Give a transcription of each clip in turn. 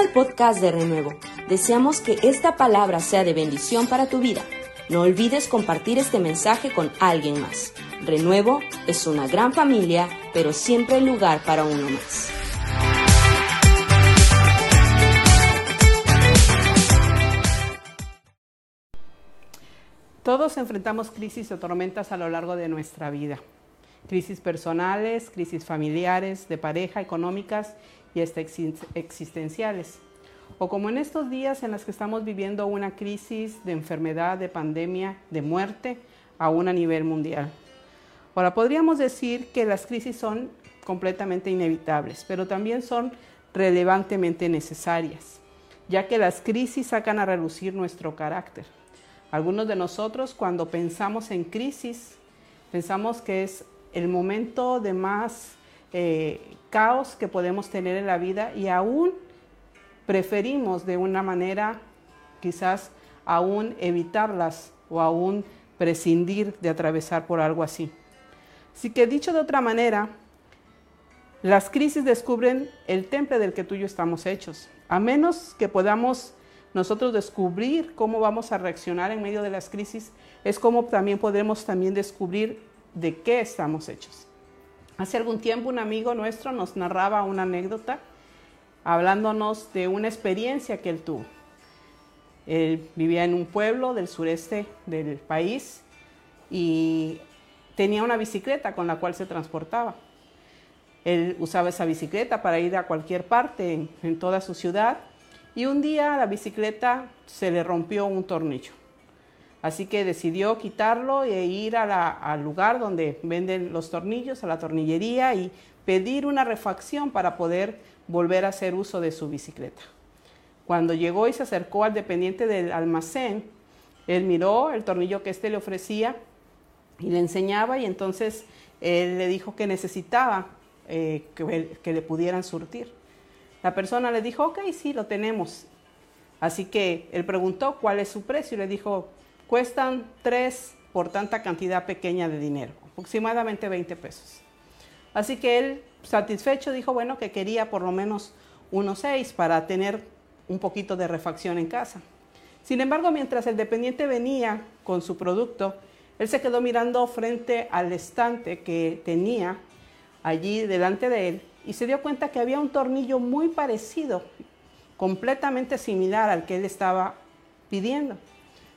al podcast de Renuevo. Deseamos que esta palabra sea de bendición para tu vida. No olvides compartir este mensaje con alguien más. Renuevo es una gran familia, pero siempre hay lugar para uno más. Todos enfrentamos crisis o tormentas a lo largo de nuestra vida. Crisis personales, crisis familiares, de pareja, económicas y hasta existenciales. O como en estos días en los que estamos viviendo una crisis de enfermedad, de pandemia, de muerte, aún a nivel mundial. Ahora, podríamos decir que las crisis son completamente inevitables, pero también son relevantemente necesarias, ya que las crisis sacan a relucir nuestro carácter. Algunos de nosotros cuando pensamos en crisis, pensamos que es el momento de más eh, caos que podemos tener en la vida y aún preferimos de una manera quizás aún evitarlas o aún prescindir de atravesar por algo así. Así que dicho de otra manera, las crisis descubren el temple del que tú y yo estamos hechos. A menos que podamos nosotros descubrir cómo vamos a reaccionar en medio de las crisis, es como también podremos también descubrir de qué estamos hechos. Hace algún tiempo un amigo nuestro nos narraba una anécdota hablándonos de una experiencia que él tuvo. Él vivía en un pueblo del sureste del país y tenía una bicicleta con la cual se transportaba. Él usaba esa bicicleta para ir a cualquier parte en, toda su ciudad y un día la bicicleta se le rompió un tornillo. Así que decidió quitarlo e ir al lugar donde venden los tornillos, a la tornillería, y pedir una refacción para poder volver a hacer uso de su bicicleta. Cuando llegó y se acercó al dependiente del almacén, él miró el tornillo que éste le ofrecía y le enseñaba y entonces él le dijo que necesitaba eh, que, que le pudieran surtir. La persona le dijo, ok, sí, lo tenemos. Así que él preguntó cuál es su precio y le dijo, cuestan tres por tanta cantidad pequeña de dinero, aproximadamente 20 pesos. Así que él, satisfecho, dijo, bueno, que quería por lo menos unos seis para tener un poquito de refacción en casa. Sin embargo, mientras el dependiente venía con su producto, él se quedó mirando frente al estante que tenía allí delante de él y se dio cuenta que había un tornillo muy parecido, completamente similar al que él estaba pidiendo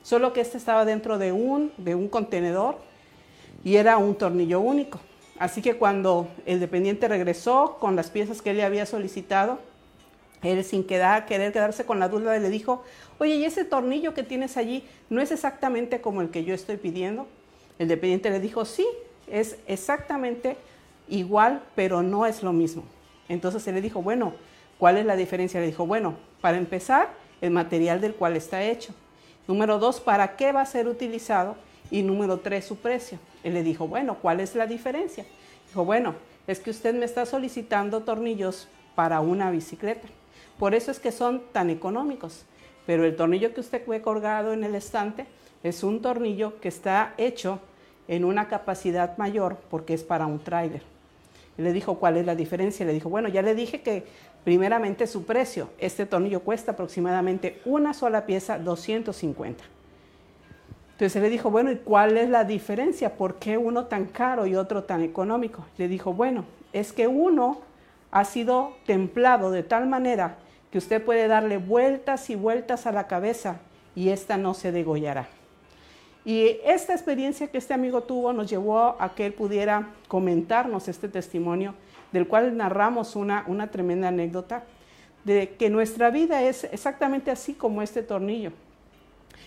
solo que este estaba dentro de un, de un contenedor y era un tornillo único. Así que cuando el dependiente regresó con las piezas que él le había solicitado, él sin querer quedarse con la duda le dijo, oye, ¿y ese tornillo que tienes allí no es exactamente como el que yo estoy pidiendo? El dependiente le dijo, sí, es exactamente igual, pero no es lo mismo. Entonces él le dijo, bueno, ¿cuál es la diferencia? Le dijo, bueno, para empezar, el material del cual está hecho. Número dos, ¿para qué va a ser utilizado? Y número tres, su precio. Él le dijo, bueno, ¿cuál es la diferencia? Dijo, bueno, es que usted me está solicitando tornillos para una bicicleta. Por eso es que son tan económicos. Pero el tornillo que usted ve colgado en el estante es un tornillo que está hecho en una capacidad mayor porque es para un tráiler. Le dijo, ¿cuál es la diferencia? Le dijo, bueno, ya le dije que primeramente su precio. Este tornillo cuesta aproximadamente una sola pieza 250. Entonces le dijo, bueno, ¿y cuál es la diferencia? ¿Por qué uno tan caro y otro tan económico? Le dijo, bueno, es que uno ha sido templado de tal manera que usted puede darle vueltas y vueltas a la cabeza y esta no se degollará. Y esta experiencia que este amigo tuvo nos llevó a que él pudiera comentarnos este testimonio, del cual narramos una, una tremenda anécdota, de que nuestra vida es exactamente así como este tornillo.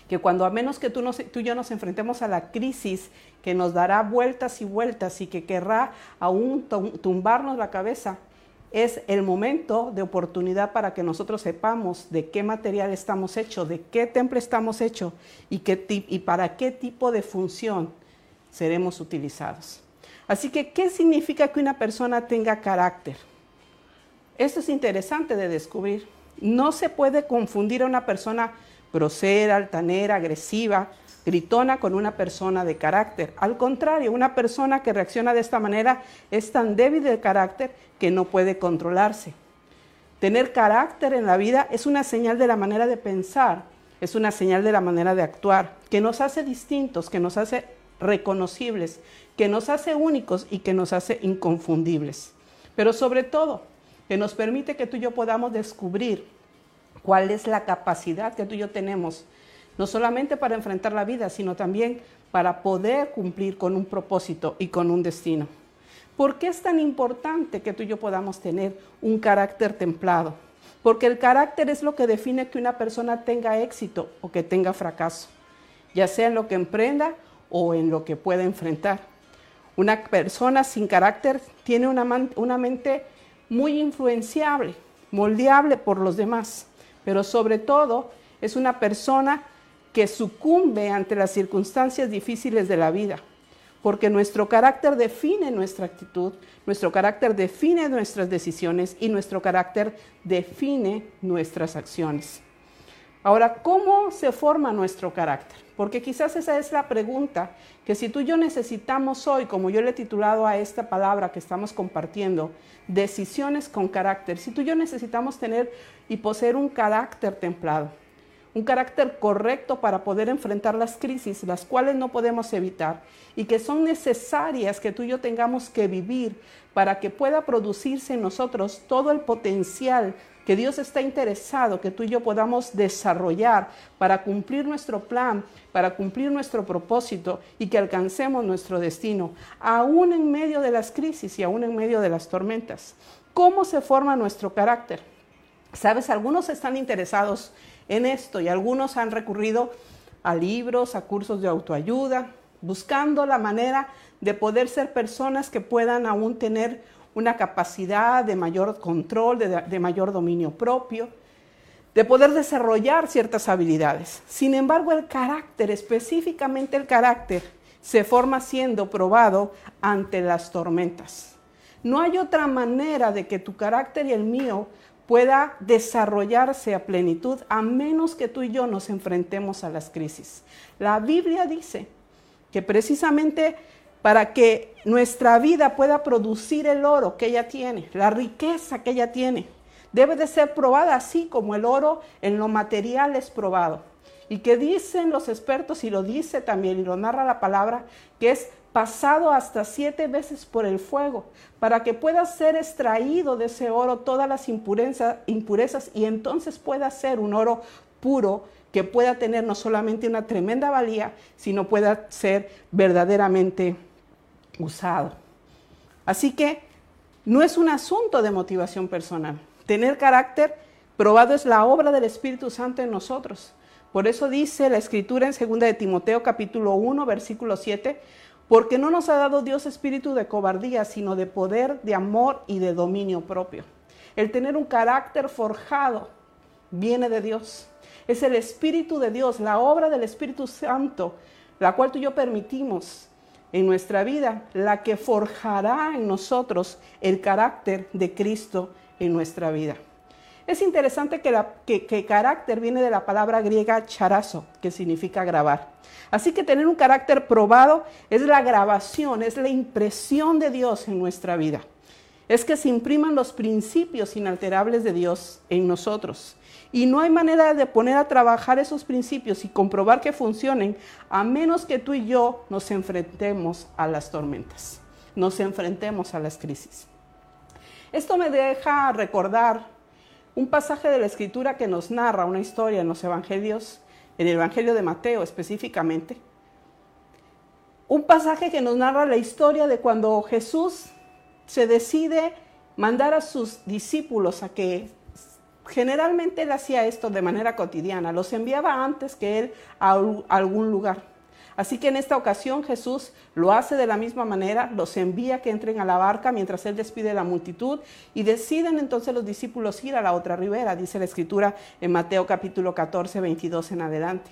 Que cuando a menos que tú, tú y yo nos enfrentemos a la crisis que nos dará vueltas y vueltas y que querrá aún tumbarnos la cabeza, es el momento de oportunidad para que nosotros sepamos de qué material estamos hechos, de qué temple estamos hechos y, y para qué tipo de función seremos utilizados. Así que, ¿qué significa que una persona tenga carácter? Esto es interesante de descubrir. No se puede confundir a una persona grosera, altanera, agresiva, gritona con una persona de carácter. Al contrario, una persona que reacciona de esta manera es tan débil de carácter que no puede controlarse. Tener carácter en la vida es una señal de la manera de pensar, es una señal de la manera de actuar, que nos hace distintos, que nos hace reconocibles, que nos hace únicos y que nos hace inconfundibles. Pero sobre todo, que nos permite que tú y yo podamos descubrir cuál es la capacidad que tú y yo tenemos, no solamente para enfrentar la vida, sino también para poder cumplir con un propósito y con un destino. ¿Por qué es tan importante que tú y yo podamos tener un carácter templado? Porque el carácter es lo que define que una persona tenga éxito o que tenga fracaso, ya sea en lo que emprenda o en lo que pueda enfrentar. Una persona sin carácter tiene una, una mente muy influenciable, moldeable por los demás, pero sobre todo es una persona que sucumbe ante las circunstancias difíciles de la vida porque nuestro carácter define nuestra actitud, nuestro carácter define nuestras decisiones y nuestro carácter define nuestras acciones. Ahora, ¿cómo se forma nuestro carácter? Porque quizás esa es la pregunta que si tú y yo necesitamos hoy, como yo le he titulado a esta palabra que estamos compartiendo, decisiones con carácter, si tú y yo necesitamos tener y poseer un carácter templado, un carácter correcto para poder enfrentar las crisis, las cuales no podemos evitar y que son necesarias que tú y yo tengamos que vivir para que pueda producirse en nosotros todo el potencial que Dios está interesado que tú y yo podamos desarrollar para cumplir nuestro plan, para cumplir nuestro propósito y que alcancemos nuestro destino, aún en medio de las crisis y aún en medio de las tormentas. ¿Cómo se forma nuestro carácter? Sabes, algunos están interesados en esto y algunos han recurrido a libros, a cursos de autoayuda, buscando la manera de poder ser personas que puedan aún tener una capacidad de mayor control, de, mayor dominio propio, de poder desarrollar ciertas habilidades. Sin embargo, el carácter, específicamente el carácter, se forma siendo probado ante las tormentas. No hay otra manera de que tu carácter y el mío pueda desarrollarse a plenitud a menos que tú y yo nos enfrentemos a las crisis. La Biblia dice que precisamente para que nuestra vida pueda producir el oro que ella tiene, la riqueza que ella tiene, debe de ser probada así como el oro en lo material es probado. Y que dicen los expertos, y lo dice también, y lo narra la palabra, que es pasado hasta siete veces por el fuego, para que pueda ser extraído de ese oro todas las impurezas y entonces pueda ser un oro puro que pueda tener no solamente una tremenda valía, sino pueda ser verdaderamente usado. Así que no es un asunto de motivación personal. Tener carácter probado es la obra del Espíritu Santo en nosotros. Por eso dice la escritura en 2 de Timoteo capítulo 1 versículo 7, porque no nos ha dado Dios espíritu de cobardía, sino de poder, de amor y de dominio propio. El tener un carácter forjado viene de Dios. Es el Espíritu de Dios, la obra del Espíritu Santo, la cual tú y yo permitimos en nuestra vida, la que forjará en nosotros el carácter de Cristo en nuestra vida. Es interesante que, la, carácter viene de la palabra griega charazo, que significa grabar. Así que tener un carácter probado es la grabación, es la impresión de Dios en nuestra vida. Es que se impriman los principios inalterables de Dios en nosotros. Y no hay manera de poner a trabajar esos principios y comprobar que funcionen a menos que tú y yo nos enfrentemos a las tormentas, nos enfrentemos a las crisis. Esto me deja recordar un pasaje de la escritura que nos narra una historia en los evangelios, en el Evangelio de Mateo específicamente. Un pasaje que nos narra la historia de cuando Jesús se decide mandar a sus discípulos a que generalmente él hacía esto de manera cotidiana, los enviaba antes que él a algún lugar. Así que en esta ocasión Jesús lo hace de la misma manera, los envía que entren a la barca mientras él despide a la multitud y deciden entonces los discípulos ir a la otra ribera, dice la escritura en Mateo capítulo 14, 22 en adelante.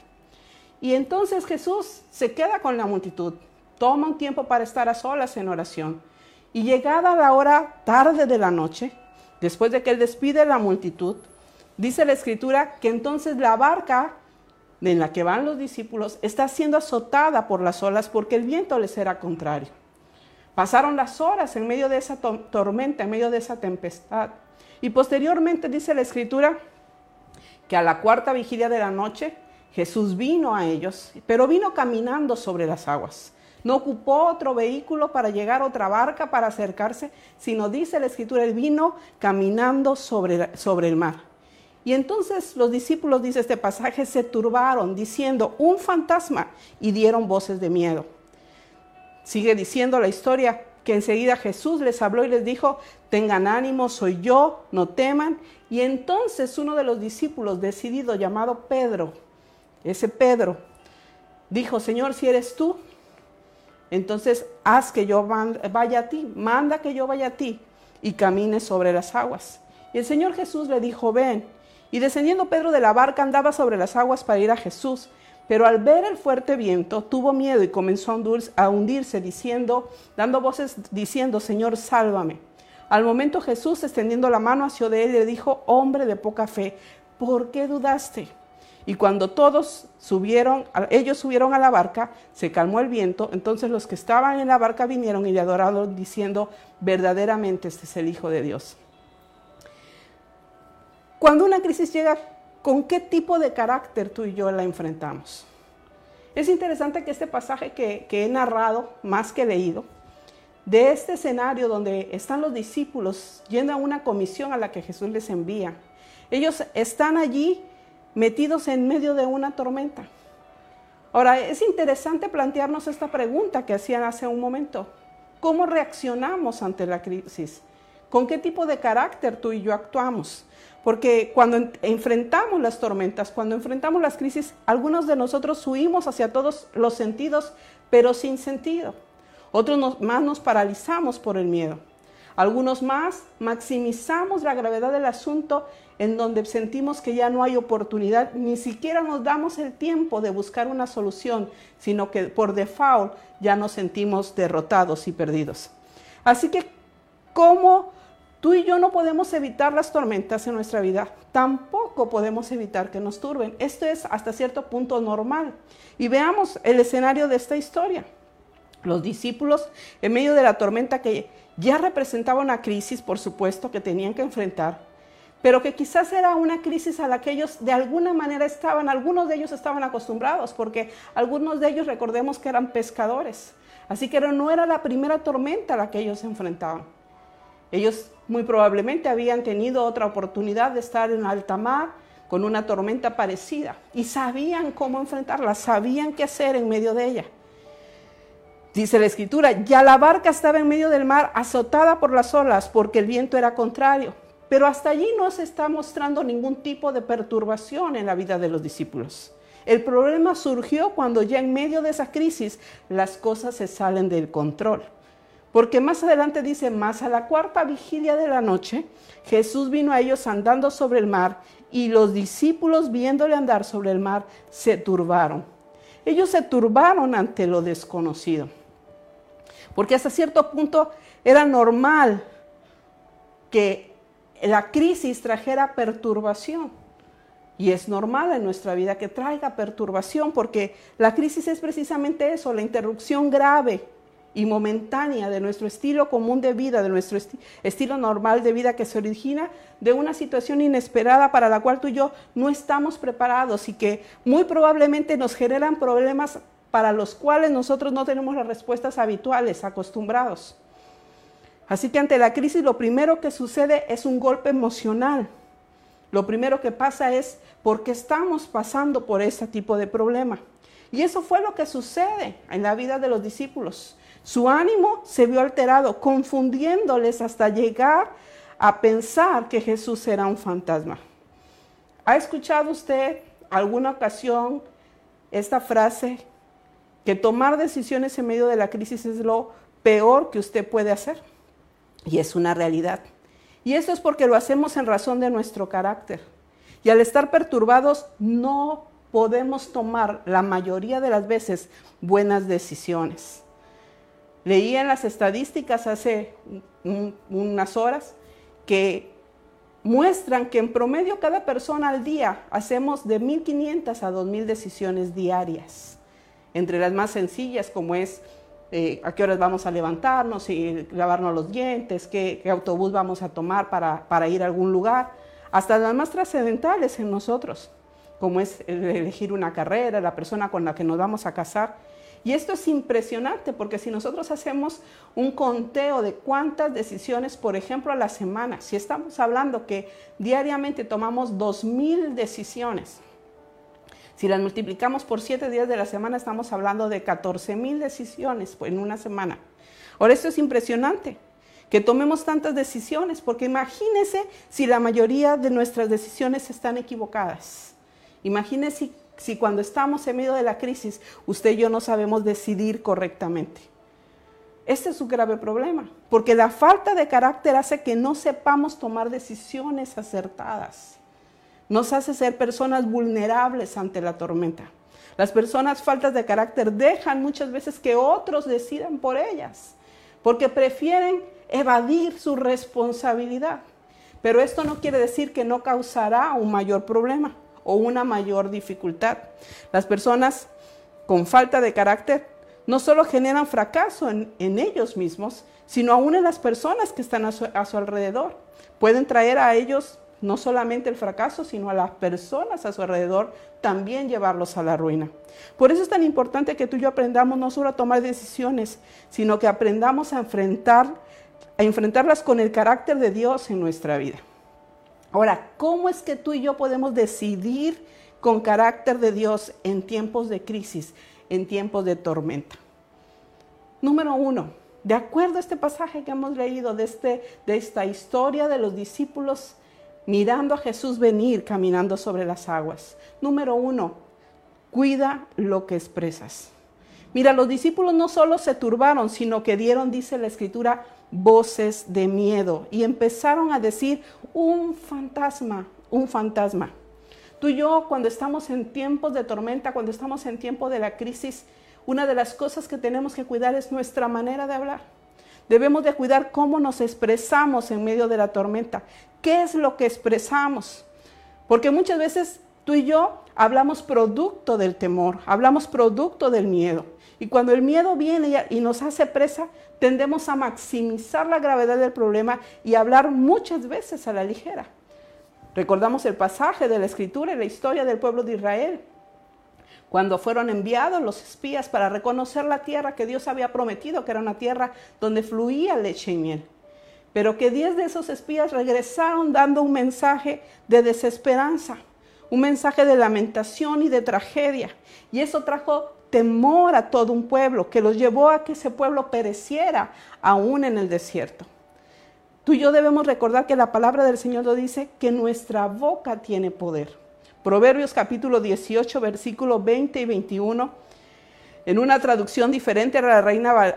Y entonces Jesús se queda con la multitud, toma un tiempo para estar a solas en oración. Y llegada la hora tarde de la noche, después de que él despide a la multitud, dice la escritura que entonces la barca en la que van los discípulos está siendo azotada por las olas porque el viento les era contrario. Pasaron las horas en medio de esa tormenta, en medio de esa tempestad. Y posteriormente dice la escritura que a la cuarta vigilia de la noche Jesús vino a ellos, pero vino caminando sobre las aguas. No ocupó otro vehículo para llegar a otra barca para acercarse, sino dice la escritura, él vino caminando sobre, sobre el mar. Y entonces los discípulos, dice este pasaje, se turbaron diciendo, un fantasma, y dieron voces de miedo. Sigue diciendo la historia que enseguida Jesús les habló y les dijo, tengan ánimo, soy yo, no teman. Y entonces uno de los discípulos decidido, llamado Pedro, ese Pedro, dijo, Señor, si eres tú, entonces haz que yo vaya a ti, manda que yo vaya a ti y camine sobre las aguas. Y el Señor Jesús le dijo, ven. Y descendiendo Pedro de la barca andaba sobre las aguas para ir a Jesús. Pero al ver el fuerte viento, tuvo miedo y comenzó a hundirse, diciendo, dando voces, diciendo, Señor, sálvame. Al momento Jesús, extendiendo la mano hacia de él, le dijo, hombre de poca fe, ¿por qué dudaste? Y cuando todos subieron, ellos subieron a la barca, se calmó el viento, entonces los que estaban en la barca vinieron y le adoraron diciendo, verdaderamente este es el Hijo de Dios. Cuando una crisis llega, ¿con qué tipo de carácter tú y yo la enfrentamos? Es interesante que este pasaje que, he narrado, más que leído, de este escenario donde están los discípulos yendo a una comisión a la que Jesús les envía, ellos están allí metidos en medio de una tormenta. Ahora, es interesante plantearnos esta pregunta que hacían hace un momento. ¿Cómo reaccionamos ante la crisis? ¿Con qué tipo de carácter tú y yo actuamos? Porque cuando enfrentamos las tormentas, cuando enfrentamos las crisis, algunos de nosotros huimos hacia todos los sentidos, pero sin sentido. Otros más nos paralizamos por el miedo. Algunos más maximizamos la gravedad del asunto en donde sentimos que ya no hay oportunidad, ni siquiera nos damos el tiempo de buscar una solución, sino que por default ya nos sentimos derrotados y perdidos. Así que, ¿cómo tú y yo no podemos evitar las tormentas en nuestra vida? Tampoco podemos evitar que nos turben. Esto es hasta cierto punto normal. Y veamos el escenario de esta historia. Los discípulos, en medio de la tormenta que ya representaba una crisis, por supuesto, que tenían que enfrentar, pero que quizás era una crisis a la que ellos de alguna manera estaban, algunos de ellos estaban acostumbrados, porque algunos de ellos recordemos que eran pescadores, así que no era la primera tormenta a la que ellos se enfrentaban. Ellos muy probablemente habían tenido otra oportunidad de estar en alta mar con una tormenta parecida y sabían cómo enfrentarla, sabían qué hacer en medio de ella. Dice la escritura, ya la barca estaba en medio del mar azotada por las olas porque el viento era contrario. Pero hasta allí no se está mostrando ningún tipo de perturbación en la vida de los discípulos. El problema surgió cuando ya en medio de esa crisis las cosas se salen del control. Porque más adelante dice, más a la cuarta vigilia de la noche, Jesús vino a ellos andando sobre el mar y los discípulos viéndole andar sobre el mar se turbaron. Ellos se turbaron ante lo desconocido porque hasta cierto punto era normal que la crisis trajera perturbación. Y es normal en nuestra vida que traiga perturbación, porque la crisis es precisamente eso, la interrupción grave y momentánea de nuestro estilo común de vida, de nuestro estilo normal de vida que se origina de una situación inesperada para la cual tú y yo no estamos preparados y que muy probablemente nos generan problemas para los cuales nosotros no tenemos las respuestas habituales, acostumbrados. Así que ante la crisis lo primero que sucede es un golpe emocional. Lo primero que pasa es porque estamos pasando por este tipo de problema. Y eso fue lo que sucede en la vida de los discípulos. Su ánimo se vio alterado, confundiéndoles hasta llegar a pensar que Jesús era un fantasma. ¿Ha escuchado usted alguna ocasión esta frase que tomar decisiones en medio de la crisis es lo peor que usted puede hacer. Y es una realidad. Y eso es porque lo hacemos en razón de nuestro carácter. Y al estar perturbados no podemos tomar la mayoría de las veces buenas decisiones. Leí en las estadísticas hace unas horas que muestran que en promedio cada persona al día hacemos de 1.500 a 2.000 decisiones diarias entre las más sencillas como es eh, a qué horas vamos a levantarnos y lavarnos los dientes, qué, autobús vamos a tomar para, para, ir a algún lugar, hasta las más trascendentales en nosotros, como es elegir una carrera, la persona con la que nos vamos a casar. Y esto es impresionante porque si nosotros hacemos un conteo de cuántas decisiones, por ejemplo, a la semana, si estamos hablando que diariamente tomamos 2.000 decisiones, si las multiplicamos por 7 días de la semana, estamos hablando de 14.000 decisiones en una semana. Ahora, esto es impresionante, que tomemos tantas decisiones, porque imagínese si la mayoría de nuestras decisiones están equivocadas. Imagínese si cuando estamos en medio de la crisis, usted y yo no sabemos decidir correctamente. Este es un grave problema, porque la falta de carácter hace que no sepamos tomar decisiones acertadas. Nos hace ser personas vulnerables ante la tormenta. Las personas faltas de carácter dejan muchas veces que otros decidan por ellas, porque prefieren evadir su responsabilidad. Pero esto no quiere decir que no causará un mayor problema o una mayor dificultad. Las personas con falta de carácter no solo generan fracaso en, ellos mismos, sino aún en las personas que están a su, a su alrededor. Pueden traer a ellos no solamente el fracaso, sino a las personas a su alrededor, también llevarlos a la ruina. Por eso es tan importante que tú y yo aprendamos no solo a tomar decisiones, sino que aprendamos a enfrentar a enfrentarlas con el carácter de Dios en nuestra vida. Ahora, ¿cómo es que tú y yo podemos decidir con carácter de Dios en tiempos de crisis, en tiempos de tormenta? Número uno, de acuerdo a este pasaje que hemos leído de, este, de esta historia de los discípulos mirando a Jesús venir caminando sobre las aguas. Número uno, cuida lo que expresas. Mira, los discípulos no solo se turbaron, sino que dieron, dice la escritura, voces de miedo y empezaron a decir, un fantasma, un fantasma. Tú y yo, cuando estamos en tiempos de tormenta, cuando estamos en tiempo de la crisis, una de las cosas que tenemos que cuidar es nuestra manera de hablar. Debemos de cuidar cómo nos expresamos en medio de la tormenta. ¿Qué es lo que expresamos? Porque muchas veces tú y yo hablamos producto del temor, hablamos producto del miedo. Y cuando el miedo viene y nos hace presa, tendemos a maximizar la gravedad del problema y hablar muchas veces a la ligera. Recordamos el pasaje de la escritura y la historia del pueblo de Israel, cuando fueron enviados los espías para reconocer la tierra que Dios había prometido, que era una tierra donde fluía leche y miel. Pero que diez de esos espías regresaron dando un mensaje de desesperanza, un mensaje de lamentación y de tragedia. Y eso trajo temor a todo un pueblo, que los llevó a que ese pueblo pereciera aún en el desierto. Tú y yo debemos recordar que la palabra del Señor lo dice, que nuestra boca tiene poder. Proverbios capítulo 18, versículos 20 y 21, en una traducción diferente a la Reina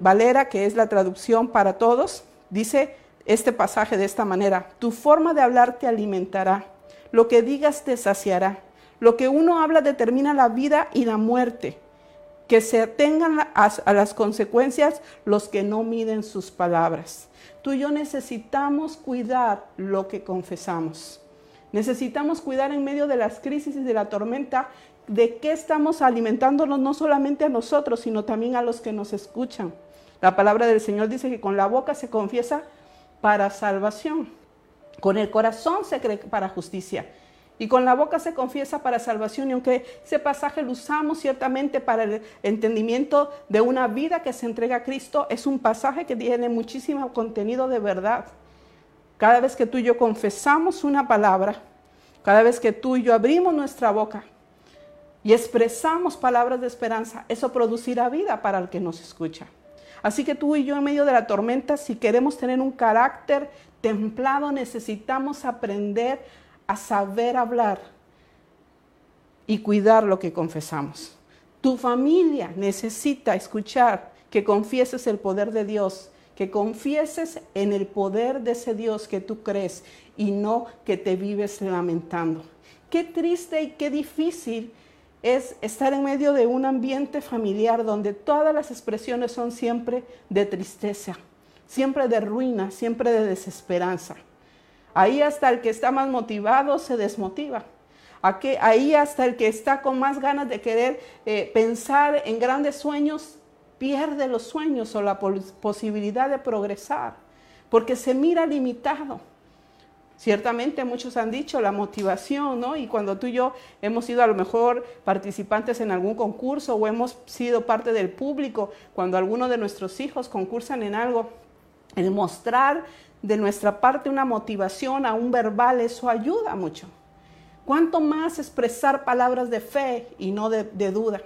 Valera, que es la traducción para todos, dice este pasaje de esta manera, tu forma de hablar te alimentará, lo que digas te saciará lo que uno habla determina la vida y la muerte. Que se atengan a, las consecuencias los que no miden sus palabras. Tú y yo necesitamos cuidar lo que confesamos. Necesitamos cuidar en medio de las crisis y de la tormenta de qué estamos alimentándonos no solamente a nosotros, sino también a los que nos escuchan. La palabra del Señor dice que con la boca se confiesa para salvación, con el corazón se cree para justicia y con la boca se confiesa para salvación. Y aunque ese pasaje lo usamos ciertamente para el entendimiento de una vida que se entrega a Cristo, es un pasaje que tiene muchísimo contenido de verdad. Cada vez que tú y yo confesamos una palabra, cada vez que tú y yo abrimos nuestra boca y expresamos palabras de esperanza, eso producirá vida para el que nos escucha. Así que tú y yo en medio de la tormenta, si queremos tener un carácter templado, necesitamos aprender a saber hablar y cuidar lo que confesamos. Tu familia necesita escuchar que confieses el poder de Dios, que confieses en el poder de ese Dios que tú crees y no que te vives lamentando. Qué triste y qué difícil es estar en medio de un ambiente familiar donde todas las expresiones son siempre de tristeza, siempre de ruina, siempre de desesperanza. Ahí hasta el que está más motivado se desmotiva. ahí hasta el que está con más ganas de querer eh, pensar en grandes sueños pierde los sueños o la posibilidad de progresar, porque se mira limitado. Ciertamente muchos han dicho la motivación, ¿no? Y cuando tú y yo hemos sido a lo mejor participantes en algún concurso o hemos sido parte del público, cuando alguno de nuestros hijos concursan en algo, el mostrar de nuestra parte una motivación a un verbal, eso ayuda mucho. ¿Cuánto más expresar palabras de fe y no de, de duda?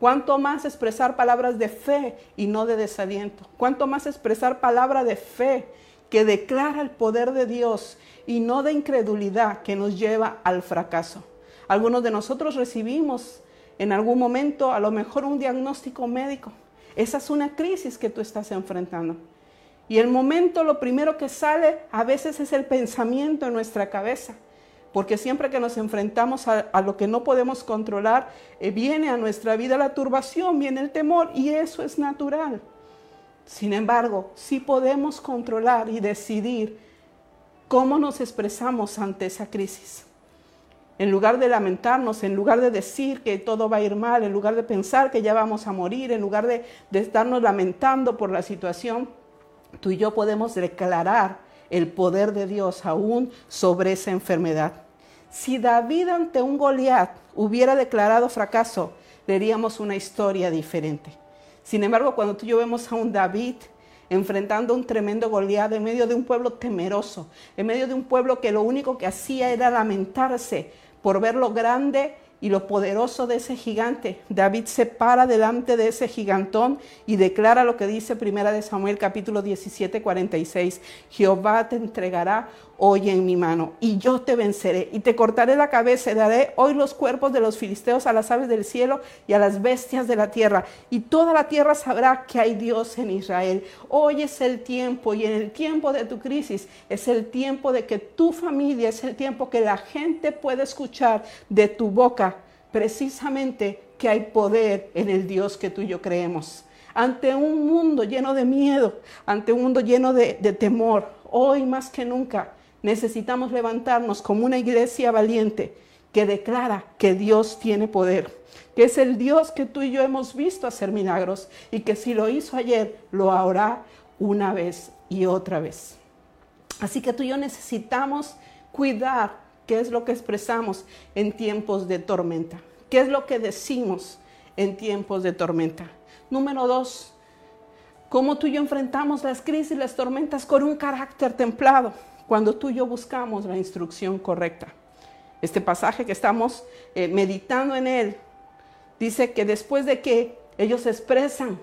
¿Cuánto más expresar palabras de fe y no de desaliento? ¿Cuánto más expresar palabra de fe que declara el poder de Dios y no de incredulidad que nos lleva al fracaso. Algunos de nosotros recibimos en algún momento a lo mejor un diagnóstico médico. Esa es una crisis que tú estás enfrentando. Y el momento, lo primero que sale a veces es el pensamiento en nuestra cabeza. Porque siempre que nos enfrentamos a, lo que no podemos controlar, eh, viene a nuestra vida la turbación, viene el temor y eso es natural. Sin embargo, sí podemos controlar y decidir cómo nos expresamos ante esa crisis. En lugar de lamentarnos, en lugar de decir que todo va a ir mal, en lugar de pensar que ya vamos a morir, en lugar de, estarnos lamentando por la situación, tú y yo podemos declarar el poder de Dios aún sobre esa enfermedad. Si David ante un Goliat hubiera declarado fracaso, leeríamos una historia diferente. Sin embargo, cuando tú y yo vemos a un David enfrentando un tremendo Goliat en medio de un pueblo temeroso, en medio de un pueblo que lo único que hacía era lamentarse por ver lo grande y lo poderoso de ese gigante. David se para delante de ese gigantón y declara lo que dice Primera de Samuel capítulo 17, 46. Jehová te entregará hoy en mi mano y yo te venceré y te cortaré la cabeza y daré hoy los cuerpos de los filisteos a las aves del cielo y a las bestias de la tierra y toda la tierra sabrá que hay Dios en Israel. Hoy es el tiempo y en el tiempo de tu crisis es el tiempo de que tu familia, es el tiempo que la gente puede escuchar de tu boca precisamente que hay poder en el Dios que tú y yo creemos. Ante un mundo lleno de miedo, ante un mundo lleno de, de temor, hoy más que nunca necesitamos levantarnos como una iglesia valiente que declara que Dios tiene poder, que es el Dios que tú y yo hemos visto hacer milagros y que si lo hizo ayer, lo hará una vez y otra vez. Así que tú y yo necesitamos cuidar qué es lo que expresamos en tiempos de tormenta, qué es lo que decimos en tiempos de tormenta. Número dos, cómo tú y yo enfrentamos las crisis y las tormentas con un carácter templado cuando tú y yo buscamos la instrucción correcta. Este pasaje que estamos eh, meditando en él dice que después de que ellos expresan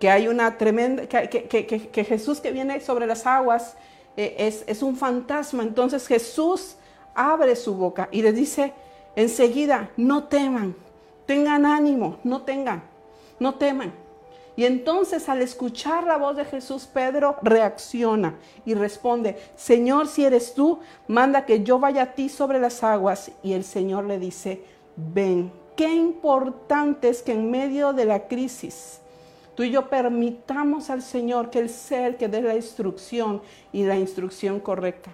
que hay una tremenda, que, Jesús que viene sobre las aguas eh, es, es un fantasma, entonces Jesús abre su boca y le dice enseguida, no teman, tengan ánimo, no tengan, no teman. Y entonces al escuchar la voz de Jesús, Pedro reacciona y responde, Señor, si eres tú, manda que yo vaya a ti sobre las aguas. Y el Señor le dice, ven, qué importante es que en medio de la crisis, tú y yo permitamos al Señor que Él sea el que dé la instrucción y la instrucción correcta.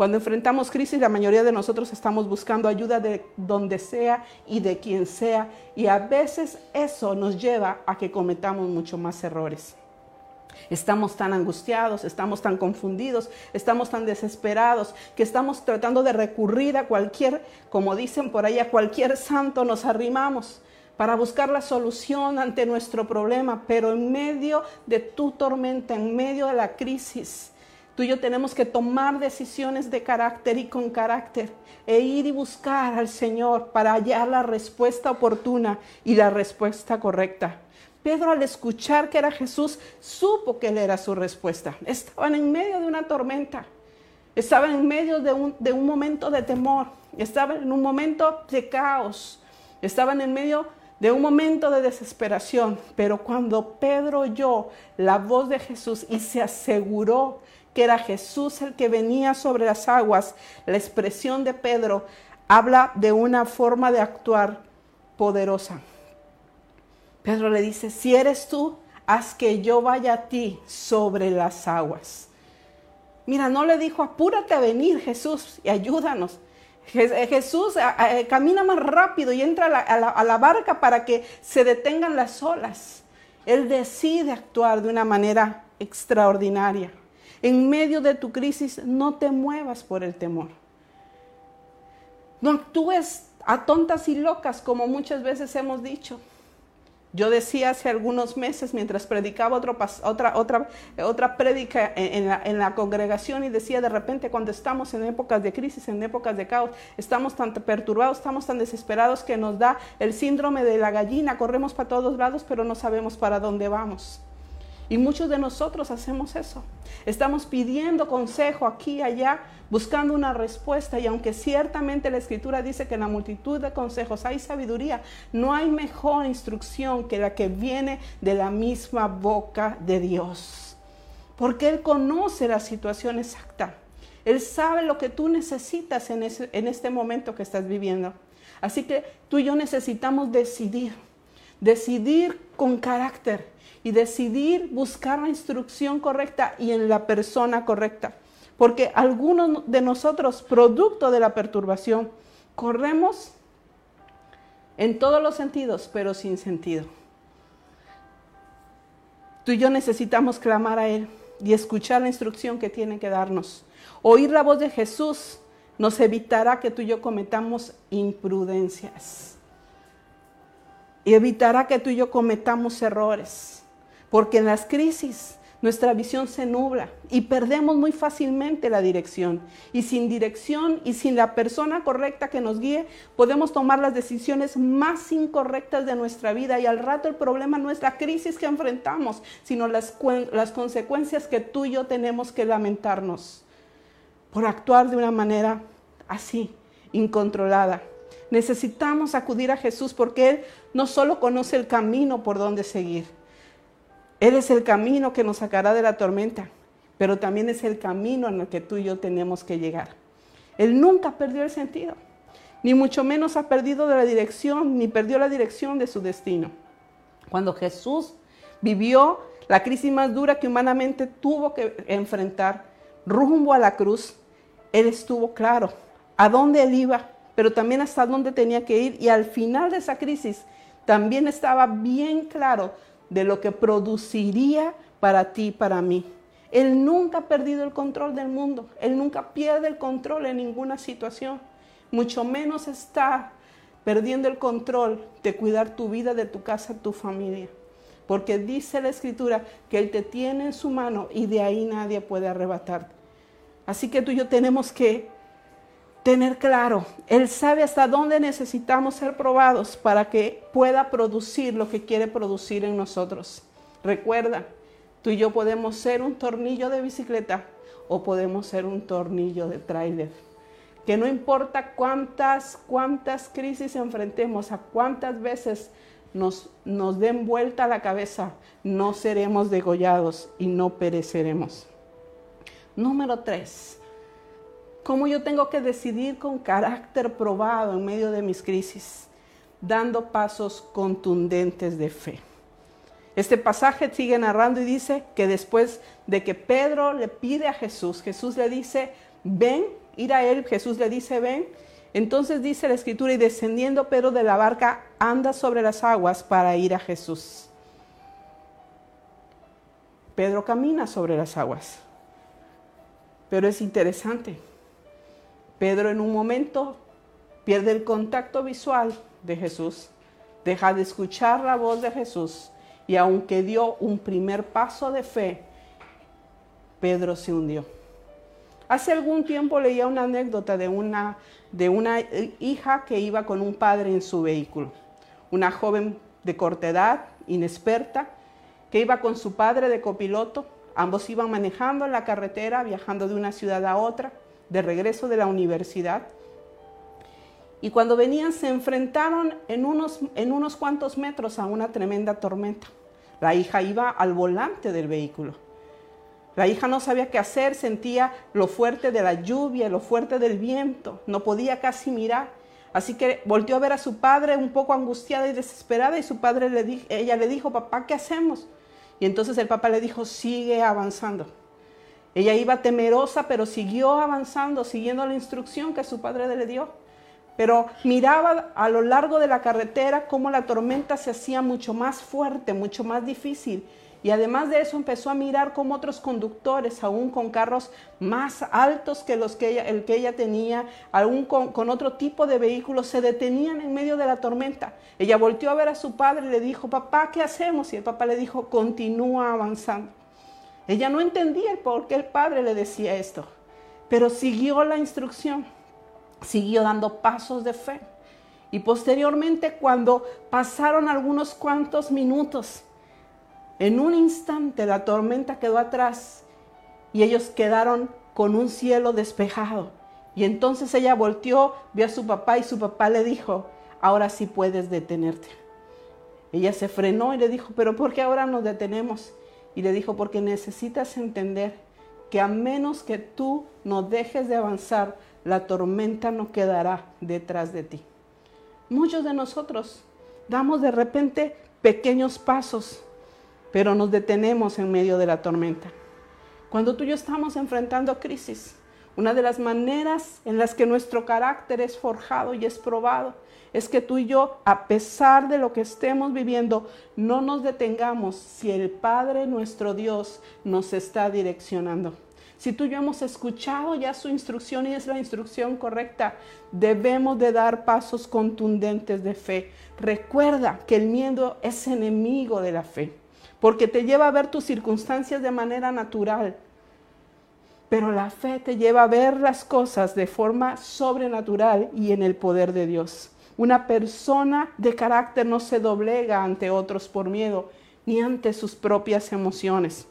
Cuando enfrentamos crisis, la mayoría de nosotros estamos buscando ayuda de donde sea y de quien sea. Y a veces eso nos lleva a que cometamos mucho más errores. Estamos tan angustiados, estamos tan confundidos, estamos tan desesperados que estamos tratando de recurrir a cualquier, como dicen por ahí, a cualquier santo nos arrimamos para buscar la solución ante nuestro problema, pero en medio de tu tormenta, en medio de la crisis, Tú y yo tenemos que tomar decisiones de carácter y con carácter e ir y buscar al Señor para hallar la respuesta oportuna y la respuesta correcta. Pedro al escuchar que era Jesús supo que él era su respuesta. Estaban en medio de una tormenta, estaban en medio de un, de un momento de temor, estaban en un momento de caos, estaban en medio de un momento de desesperación. Pero cuando Pedro oyó la voz de Jesús y se aseguró que era Jesús el que venía sobre las aguas, la expresión de Pedro habla de una forma de actuar poderosa. Pedro le dice, si eres tú, haz que yo vaya a ti sobre las aguas. Mira, no le dijo, apúrate a venir Jesús y ayúdanos. Jesús camina más rápido y entra a la, barca para que se detengan las olas. Él decide actuar de una manera extraordinaria. En medio de tu crisis, no te muevas por el temor. No actúes a tontas y locas como muchas veces hemos dicho. Yo decía hace algunos meses, mientras predicaba otro, otra, otra, otra prédica en, la, en, la, congregación, y decía de repente cuando estamos en épocas de crisis, en épocas de caos, estamos tan perturbados, estamos tan desesperados que nos da el síndrome de la gallina, corremos para todos lados, pero no sabemos para dónde vamos. Y muchos de nosotros hacemos eso. Estamos pidiendo consejo aquí y allá, buscando una respuesta. Y aunque ciertamente la escritura dice que en la multitud de consejos hay sabiduría, no hay mejor instrucción que la que viene de la misma boca de Dios. Porque Él conoce la situación exacta. Él sabe lo que tú necesitas en, en este momento que estás viviendo. Así que tú y yo necesitamos decidir. Decidir con carácter y decidir buscar la instrucción correcta y en la persona correcta. Porque algunos de nosotros, producto de la perturbación, corremos en todos los sentidos, pero sin sentido. Tú y yo necesitamos clamar a Él y escuchar la instrucción que tiene que darnos. Oír la voz de Jesús nos evitará que tú y yo cometamos imprudencias. Y evitará que tú y yo cometamos errores. Porque en las crisis nuestra visión se nubla y perdemos muy fácilmente la dirección. Y sin dirección y sin la persona correcta que nos guíe, podemos tomar las decisiones más incorrectas de nuestra vida. Y al rato el problema no es la crisis que enfrentamos, sino las, las consecuencias que tú y yo tenemos que lamentarnos por actuar de una manera así, incontrolada. Necesitamos acudir a Jesús porque Él no solo conoce el camino por donde seguir, él es el camino que nos sacará de la tormenta, pero también es el camino en el que tú y yo tenemos que llegar. Él nunca perdió el sentido, ni mucho menos ha perdido la dirección, ni perdió la dirección de su destino. Cuando Jesús vivió la crisis más dura que humanamente tuvo que enfrentar rumbo a la cruz, Él estuvo claro a dónde Él iba, pero también hasta dónde tenía que ir. Y al final de esa crisis también estaba bien claro de lo que produciría para ti, para mí. Él nunca ha perdido el control del mundo. Él nunca pierde el control en ninguna situación. Mucho menos está perdiendo el control de cuidar tu vida, de tu casa, tu familia. Porque dice la escritura que Él te tiene en su mano y de ahí nadie puede arrebatarte. Así que tú y yo tenemos que tener claro, Él sabe hasta dónde necesitamos ser probados para que pueda producir lo que quiere producir en nosotros. Recuerda, tú y yo podemos ser un tornillo de bicicleta o podemos ser un tornillo de tráiler. Que no importa cuántas, cuántas crisis enfrentemos, a cuántas veces nos, nos den vuelta la cabeza, no seremos degollados y no pereceremos. Número tres, cómo yo tengo que decidir con carácter probado en medio de mis crisis, dando pasos contundentes de fe. Este pasaje sigue narrando y dice que después de que Pedro le pide a Jesús, Jesús le dice, ven, ir a él, Jesús le dice, ven. Entonces dice la escritura, y descendiendo Pedro de la barca, anda sobre las aguas para ir a Jesús. Pedro camina sobre las aguas. Pero es interesante, Pedro en un momento pierde el contacto visual de Jesús, deja de escuchar la voz de Jesús y aunque dio un primer paso de fe, Pedro se hundió. Hace algún tiempo leía una anécdota de una, de una hija que iba con un padre en su vehículo, una joven de corta edad, inexperta, que iba con su padre de copiloto. Ambos iban manejando en la carretera, viajando de una ciudad a otra de regreso de la universidad. Y cuando venían se enfrentaron en unos, en unos cuantos metros a una tremenda tormenta. La hija iba al volante del vehículo. La hija no sabía qué hacer, sentía lo fuerte de la lluvia, lo fuerte del viento, no podía casi mirar. Así que volteó a ver a su padre un poco angustiada y desesperada y su padre le ella le dijo, papá, ¿qué hacemos? Y entonces el papá le dijo, sigue avanzando. Ella iba temerosa, pero siguió avanzando, siguiendo la instrucción que su padre le dio. pero miraba a lo largo de la carretera cómo la tormenta se hacía mucho más fuerte, mucho más difícil. Y además de eso empezó a mirar cómo otros conductores, aún con carros más altos que los que ella, el que ella tenía, aún con, otro tipo de vehículos, se detenían en medio de la tormenta. Ella volteó a ver a su padre y le dijo, papá, ¿qué hacemos? Y el papá le dijo, continúa avanzando. Ella no entendía por qué el padre le decía esto, pero siguió la instrucción, siguió dando pasos de fe. Y posteriormente, cuando pasaron algunos cuantos minutos, en un instante la tormenta quedó atrás y ellos quedaron con un cielo despejado. Y entonces ella volteó, vio a su papá y su papá le dijo, ahora sí puedes detenerte. Ella se frenó y le dijo, pero ¿por qué ahora nos detenemos? Y le dijo, porque necesitas entender que a menos que tú no dejes de avanzar, la tormenta no quedará detrás de ti. Muchos de nosotros damos de repente pequeños pasos pero nos detenemos en medio de la tormenta. Cuando tú y yo estamos enfrentando crisis, una de las maneras en las que nuestro carácter es forjado y es probado es que tú y yo, a pesar de lo que estemos viviendo, no nos detengamos si el Padre nuestro Dios nos está direccionando. Si tú y yo hemos escuchado ya su instrucción y es la instrucción correcta, debemos de dar pasos contundentes de fe. Recuerda que el miedo es enemigo de la fe porque te lleva a ver tus circunstancias de manera natural. Pero la fe te lleva a ver las cosas de forma sobrenatural y en el poder de Dios. Una persona de carácter no se doblega ante otros por miedo, ni ante sus propias emociones.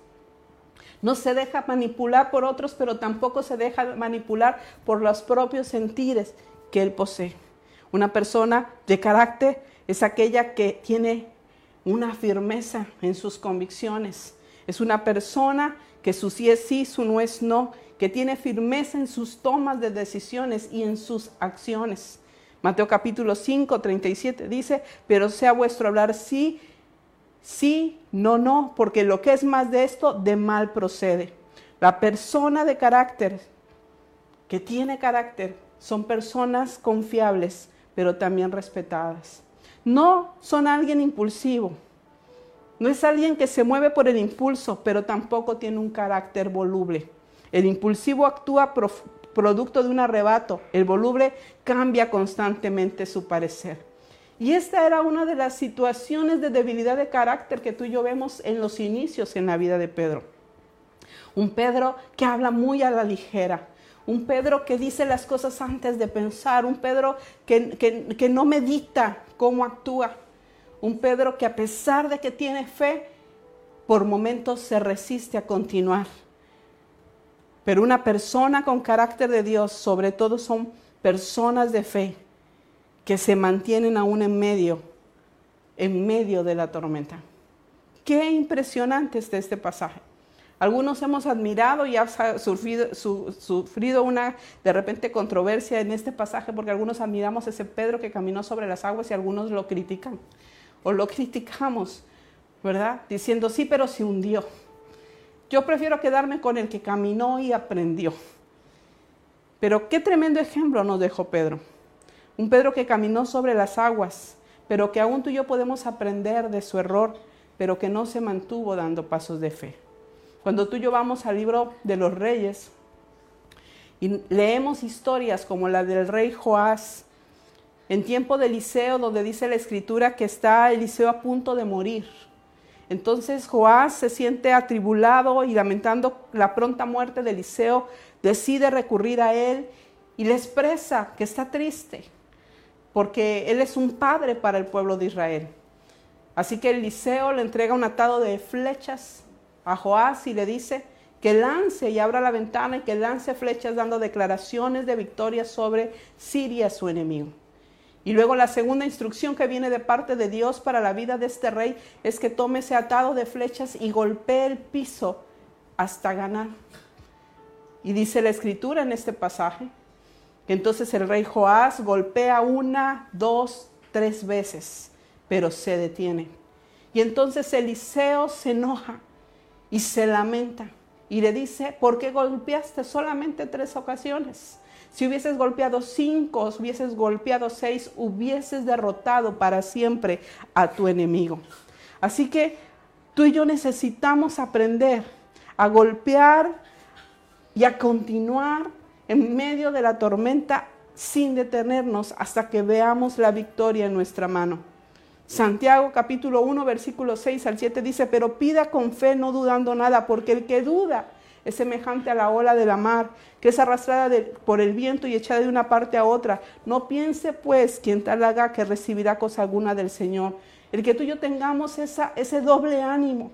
No se deja manipular por otros, pero tampoco se deja manipular por los propios sentires que él posee. Una persona de carácter es aquella que tiene una firmeza en sus convicciones. Es una persona que su sí es sí, su no es no, que tiene firmeza en sus tomas de decisiones y en sus acciones. Mateo capítulo 5, 37 dice, pero sea vuestro hablar sí, sí, no, no, porque lo que es más de esto, de mal procede. La persona de carácter, que tiene carácter, son personas confiables, pero también respetadas. No son alguien impulsivo. No es alguien que se mueve por el impulso, pero tampoco tiene un carácter voluble. El impulsivo actúa producto de un arrebato. El voluble cambia constantemente su parecer. Y esta era una de las situaciones de debilidad de carácter que tú y yo vemos en los inicios en la vida de Pedro. Un Pedro que habla muy a la ligera, un Pedro que dice las cosas antes de pensar, un Pedro que, que, no medita cómo actúa, un Pedro que a pesar de que tiene fe, por momentos se resiste a continuar. Pero una persona con carácter de Dios, sobre todo son personas de fe que se mantienen aún en medio, en medio de la tormenta. Qué impresionante es este pasaje. Algunos hemos admirado y ha sufrido, una de repente controversia en este pasaje porque algunos admiramos ese Pedro que caminó sobre las aguas y algunos lo critican o lo criticamos, ¿verdad? Diciendo, sí, pero se hundió. Yo prefiero quedarme con el que caminó y aprendió. Pero qué tremendo ejemplo nos dejó Pedro. Un Pedro que caminó sobre las aguas, pero que aún tú y yo podemos aprender de su error, pero que no se mantuvo dando pasos de fe. Cuando tú y yo vamos al libro de los reyes y leemos historias como la del rey Joás, en tiempo de Eliseo, donde dice la escritura que está Eliseo a punto de morir. Entonces Joás se siente atribulado y lamentando la pronta muerte de Eliseo, decide recurrir a él y le expresa que está triste, porque él es un padre para el pueblo de Israel. Así que Eliseo le entrega un atado de flechas a Joás y le dice que lance y abra la ventana y que lance flechas dando declaraciones de victoria sobre Siria, su enemigo. Y luego la segunda instrucción que viene de parte de Dios para la vida de este rey es que tome ese atado de flechas y golpee el piso hasta ganar. Y dice la escritura en este pasaje que entonces el rey Joás golpea una, dos, tres veces, pero se detiene. Y entonces Eliseo se enoja y se lamenta y le dice, ¿por qué golpeaste solamente tres ocasiones? Si hubieses golpeado cinco, hubieses golpeado seis, hubieses derrotado para siempre a tu enemigo. Así que tú y yo necesitamos aprender a golpear y a continuar en medio de la tormenta sin detenernos hasta que veamos la victoria en nuestra mano. Santiago capítulo 1 versículo 6 al 7 dice, pero pida con fe no dudando nada, porque el que duda es semejante a la ola de la mar, que es arrastrada por el viento y echada de una parte a otra. No piense pues quien tal haga que recibirá cosa alguna del Señor. El que tú y yo tengamos ese doble ánimo,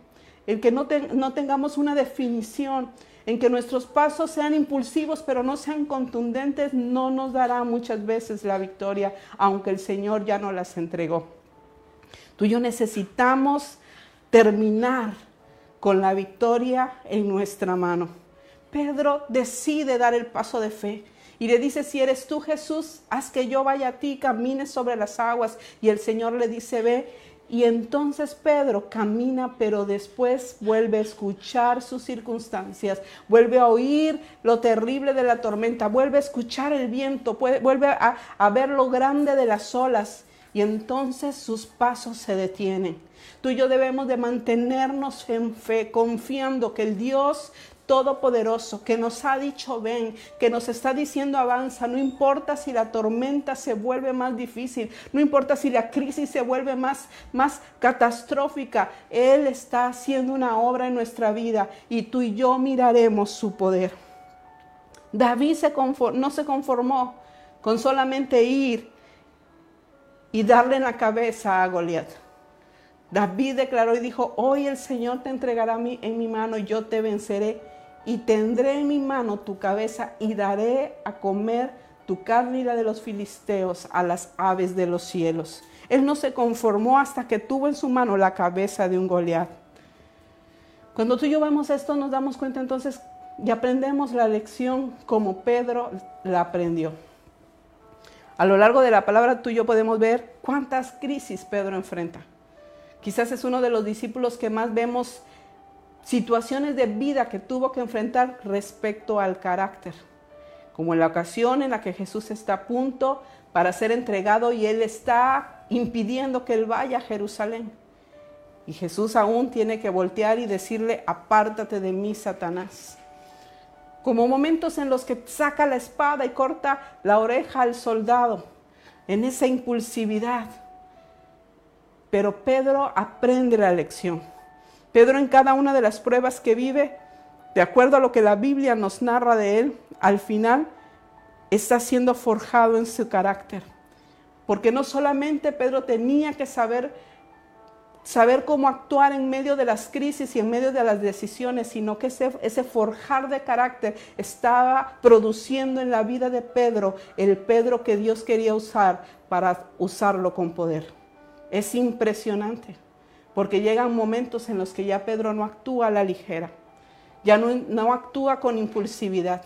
el que no, no tengamos una definición, en que nuestros pasos sean impulsivos pero no sean contundentes, no nos dará muchas veces la victoria, aunque el Señor ya nos las entregó. Tú y yo necesitamos terminar con la victoria en nuestra mano. Pedro decide dar el paso de fe y le dice, si eres tú Jesús, haz que yo vaya a ti, camine sobre las aguas. Y el Señor le dice, ve. Y entonces Pedro camina, pero después vuelve a escuchar sus circunstancias, vuelve a oír lo terrible de la tormenta, vuelve a escuchar el viento, vuelve a, a ver lo grande de las olas y entonces sus pasos se detienen. Tú y yo debemos de mantenernos en fe, confiando que el Dios Todopoderoso que nos ha dicho ven, que nos está diciendo avanza, no importa si la tormenta se vuelve más difícil, no importa si la crisis se vuelve más, más catastrófica, Él está haciendo una obra en nuestra vida y tú y yo miraremos su poder. David no se conformó con solamente ir y darle en la cabeza a Goliat. David declaró y dijo, hoy el Señor te entregará en mi mano y yo te venceré y tendré en mi mano tu cabeza y daré a comer tu carne y la de los filisteos a las aves de los cielos. Él no se conformó hasta que tuvo en su mano la cabeza de un Goliat. Cuando tú y yo vemos esto nos damos cuenta entonces y aprendemos la lección como Pedro la aprendió. A lo largo de la palabra tú y yo podemos ver cuántas crisis Pedro enfrenta. Quizás es uno de los discípulos que más vemos situaciones de vida que tuvo que enfrentar respecto al carácter. Como en la ocasión en la que Jesús está a punto para ser entregado y él está impidiendo que él vaya a Jerusalén. Y Jesús aún tiene que voltear y decirle, apártate de mí, Satanás como momentos en los que saca la espada y corta la oreja al soldado, en esa impulsividad. Pero Pedro aprende la lección. Pedro en cada una de las pruebas que vive, de acuerdo a lo que la Biblia nos narra de él, al final está siendo forjado en su carácter. Porque no solamente Pedro tenía que saber saber cómo actuar en medio de las crisis y en medio de las decisiones, sino que ese, ese, forjar de carácter estaba produciendo en la vida de Pedro el Pedro que Dios quería usar para usarlo con poder. Es impresionante, porque llegan momentos en los que ya Pedro no actúa a la ligera, ya no, no actúa con impulsividad,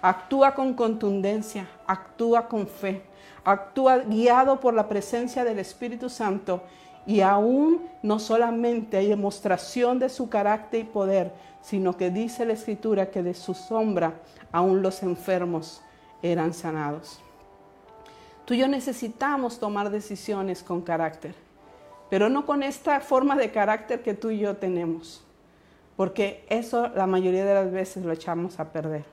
actúa con contundencia, actúa con fe, actúa guiado por la presencia del Espíritu Santo y aún no solamente hay demostración de su carácter y poder, sino que dice la escritura que de su sombra aún los enfermos eran sanados. Tú y yo necesitamos tomar decisiones con carácter, pero no con esta forma de carácter que tú y yo tenemos, porque eso la mayoría de las veces lo echamos a perder.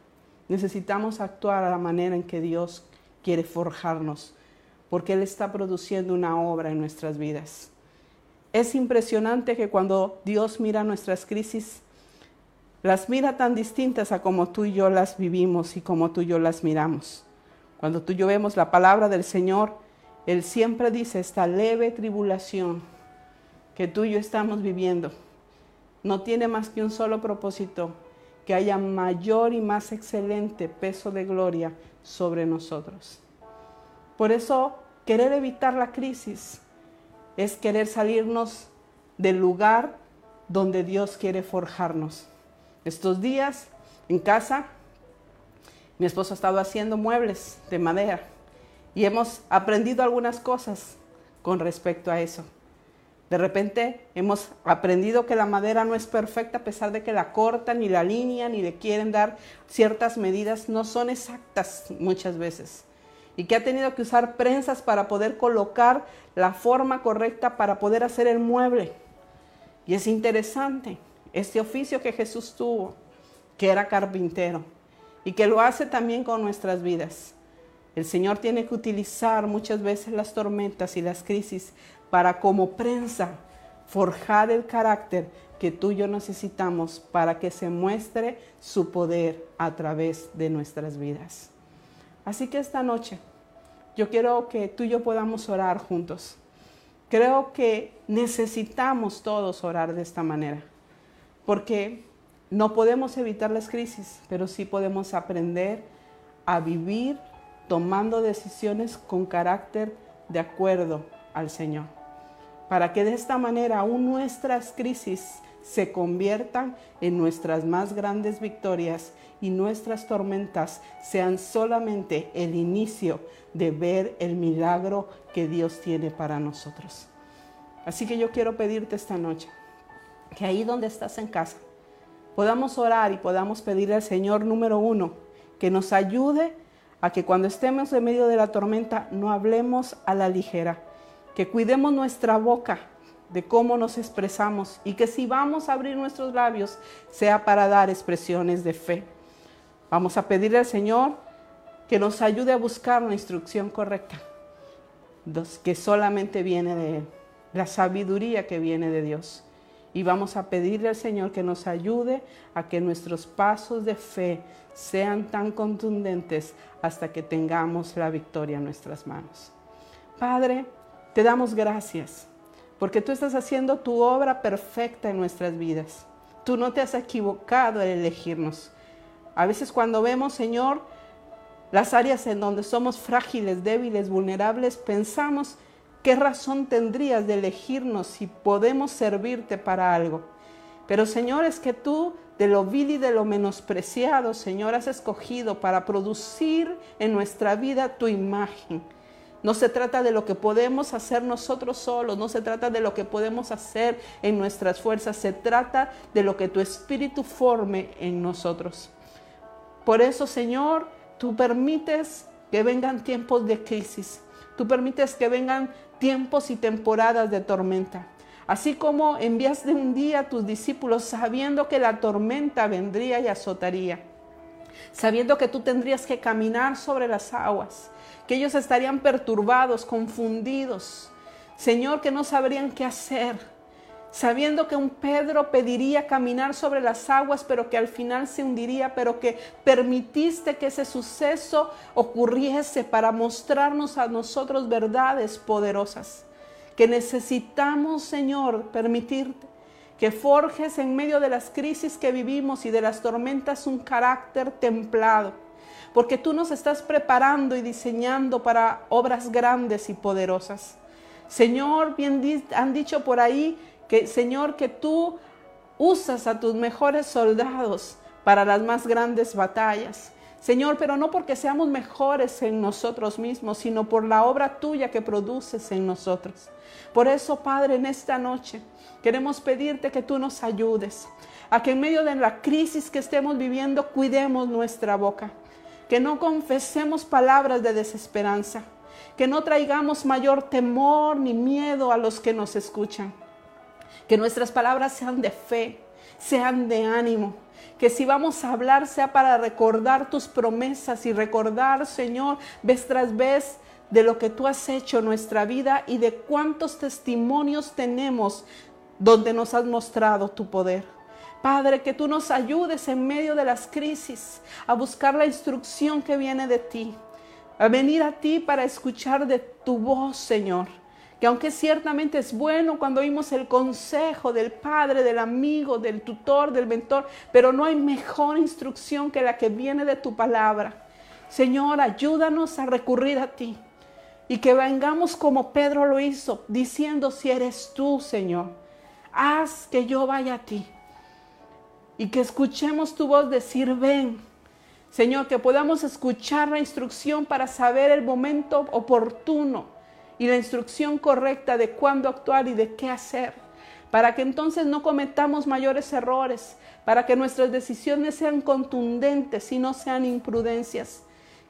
Necesitamos actuar a la manera en que Dios quiere forjarnos, porque Él está produciendo una obra en nuestras vidas. Es impresionante que cuando Dios mira nuestras crisis, las mira tan distintas a como tú y yo las vivimos y como tú y yo las miramos. Cuando tú y yo vemos la palabra del Señor, Él siempre dice, esta leve tribulación que tú y yo estamos viviendo no tiene más que un solo propósito, que haya mayor y más excelente peso de gloria sobre nosotros. Por eso, querer evitar la crisis es querer salirnos del lugar donde Dios quiere forjarnos. Estos días en casa, mi esposo ha estado haciendo muebles de madera y hemos aprendido algunas cosas con respecto a eso. De repente hemos aprendido que la madera no es perfecta a pesar de que la cortan y la alinean y le quieren dar ciertas medidas, no son exactas muchas veces. Y que ha tenido que usar prensas para poder colocar la forma correcta para poder hacer el mueble. Y es interesante este oficio que Jesús tuvo, que era carpintero, y que lo hace también con nuestras vidas. El Señor tiene que utilizar muchas veces las tormentas y las crisis para como prensa forjar el carácter que tú y yo necesitamos para que se muestre su poder a través de nuestras vidas. Así que esta noche yo quiero que tú y yo podamos orar juntos. Creo que necesitamos todos orar de esta manera, porque no podemos evitar las crisis, pero sí podemos aprender a vivir tomando decisiones con carácter de acuerdo al Señor para que de esta manera aún nuestras crisis se conviertan en nuestras más grandes victorias y nuestras tormentas sean solamente el inicio de ver el milagro que Dios tiene para nosotros. Así que yo quiero pedirte esta noche que ahí donde estás en casa podamos orar y podamos pedirle al Señor número uno que nos ayude a que cuando estemos en medio de la tormenta no hablemos a la ligera, que cuidemos nuestra boca de cómo nos expresamos y que si vamos a abrir nuestros labios sea para dar expresiones de fe. Vamos a pedirle al Señor que nos ayude a buscar la instrucción correcta, que solamente viene de Él, la sabiduría que viene de Dios. Y vamos a pedirle al Señor que nos ayude a que nuestros pasos de fe sean tan contundentes hasta que tengamos la victoria en nuestras manos. Padre, te damos gracias porque tú estás haciendo tu obra perfecta en nuestras vidas. Tú no te has equivocado al elegirnos. A veces cuando vemos, Señor, las áreas en donde somos frágiles, débiles, vulnerables, pensamos, ¿qué razón tendrías de elegirnos si podemos servirte para algo? Pero Señor, es que tú de lo vil y de lo menospreciado, Señor, has escogido para producir en nuestra vida tu imagen no se trata de lo que podemos hacer nosotros solos, no se trata de lo que podemos hacer en nuestras fuerzas, se trata de lo que tu Espíritu forme en nosotros. Por eso, Señor, tú permites que vengan tiempos de crisis, tú permites que vengan tiempos y temporadas de tormenta. Así como enviaste un día a tus discípulos sabiendo que la tormenta vendría y azotaría, sabiendo que tú tendrías que caminar sobre las aguas, que ellos estarían perturbados, confundidos. Señor, que no sabrían qué hacer, sabiendo que un Pedro pediría caminar sobre las aguas, pero que al final se hundiría, pero que permitiste que ese suceso ocurriese para mostrarnos a nosotros verdades poderosas, que necesitamos, Señor, permitirte que forjes en medio de las crisis que vivimos y de las tormentas un carácter templado porque tú nos estás preparando y diseñando para obras grandes y poderosas. Señor, bien han dicho por ahí que, Señor, que tú usas a tus mejores soldados para las más grandes batallas. Señor, pero no porque seamos mejores en nosotros mismos, sino por la obra tuya que produces en nosotros. Por eso, Padre, en esta noche queremos pedirte que tú nos ayudes a que en medio de la crisis que estemos viviendo cuidemos nuestra boca, que no confesemos palabras de desesperanza, que no traigamos mayor temor ni miedo a los que nos escuchan, que nuestras palabras sean de fe, sean de ánimo, que si vamos a hablar sea para recordar tus promesas y recordar, Señor, vez tras vez de lo que tú has hecho en nuestra vida y de cuántos testimonios tenemos donde nos has mostrado tu poder. Padre, que tú nos ayudes en medio de las crisis a buscar la instrucción que viene de ti, a venir a ti para escuchar de tu voz, Señor. Que aunque ciertamente es bueno cuando oímos el consejo del Padre, del amigo, del tutor, del mentor, pero no hay mejor instrucción que la que viene de tu palabra. Señor, ayúdanos a recurrir a ti y que vengamos como Pedro lo hizo, diciendo si eres tú, Señor, haz que yo vaya a ti y que escuchemos tu voz decir, ven. Señor, que podamos escuchar la instrucción para saber el momento oportuno y la instrucción correcta de cuándo actuar y de qué hacer, para que entonces no cometamos mayores errores, para que nuestras decisiones sean contundentes y no sean imprudencias.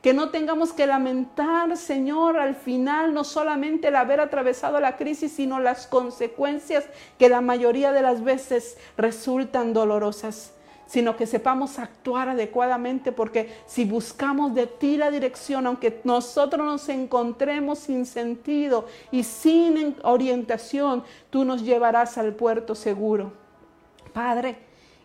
Que no tengamos que lamentar, Señor, al final no solamente el haber atravesado la crisis, sino las consecuencias que la mayoría de las veces resultan dolorosas sino que sepamos actuar adecuadamente, porque si buscamos de ti la dirección, aunque nosotros nos encontremos sin sentido y sin orientación, tú nos llevarás al puerto seguro. Padre,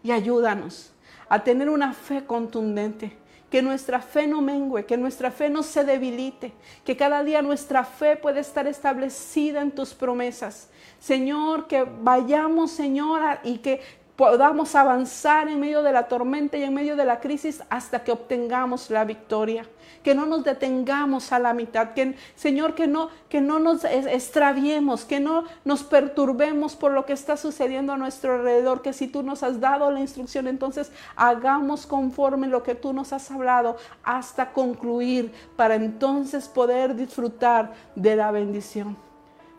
y ayúdanos a tener una fe contundente que nuestra fe no mengue, que nuestra fe no se debilite, que cada día nuestra fe pueda estar establecida en tus promesas. Señor, que vayamos, Señora, y que podamos avanzar en medio de la tormenta y en medio de la crisis hasta que obtengamos la victoria. Que no nos detengamos a la mitad, que Señor, que no que no nos extraviemos, que no nos perturbemos por lo que está sucediendo a nuestro alrededor, que si tú nos has dado la instrucción, entonces hagamos conforme lo que tú nos has hablado hasta concluir para entonces poder disfrutar de la bendición.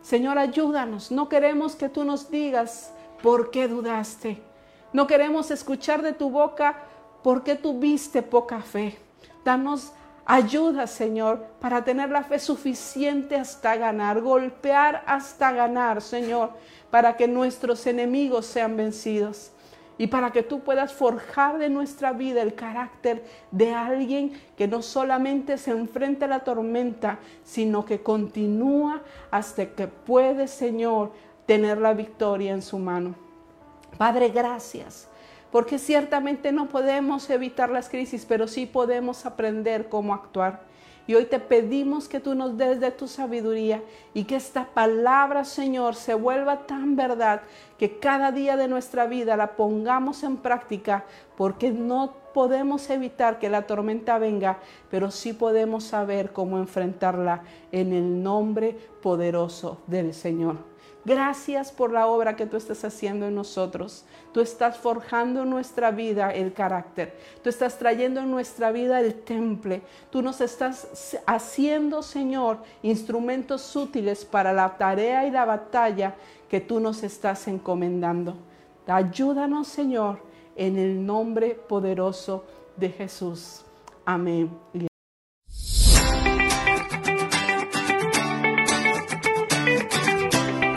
Señor, ayúdanos. No queremos que tú nos digas ¿por qué dudaste? No queremos escuchar de tu boca, ¿por qué tuviste poca fe? Danos ayuda, Señor, para tener la fe suficiente hasta ganar, golpear hasta ganar, Señor, para que nuestros enemigos sean vencidos y para que tú puedas forjar de nuestra vida el carácter de alguien que no solamente se enfrenta a la tormenta, sino que continúa hasta que puede, Señor, tener la victoria en su mano. Padre, gracias, porque ciertamente no podemos evitar las crisis, pero sí podemos aprender cómo actuar. Y hoy te pedimos que tú nos des de tu sabiduría y que esta palabra, Señor, se vuelva tan verdad que cada día de nuestra vida la pongamos en práctica, porque no podemos evitar que la tormenta venga, pero sí podemos saber cómo enfrentarla en el nombre poderoso del Señor. Gracias por la obra que tú estás haciendo en nosotros. Tú estás forjando en nuestra vida el carácter. Tú estás trayendo en nuestra vida el temple. Tú nos estás haciendo, Señor, instrumentos útiles para la tarea y la batalla que tú nos estás encomendando. Ayúdanos, Señor, en el nombre poderoso de Jesús. Amén.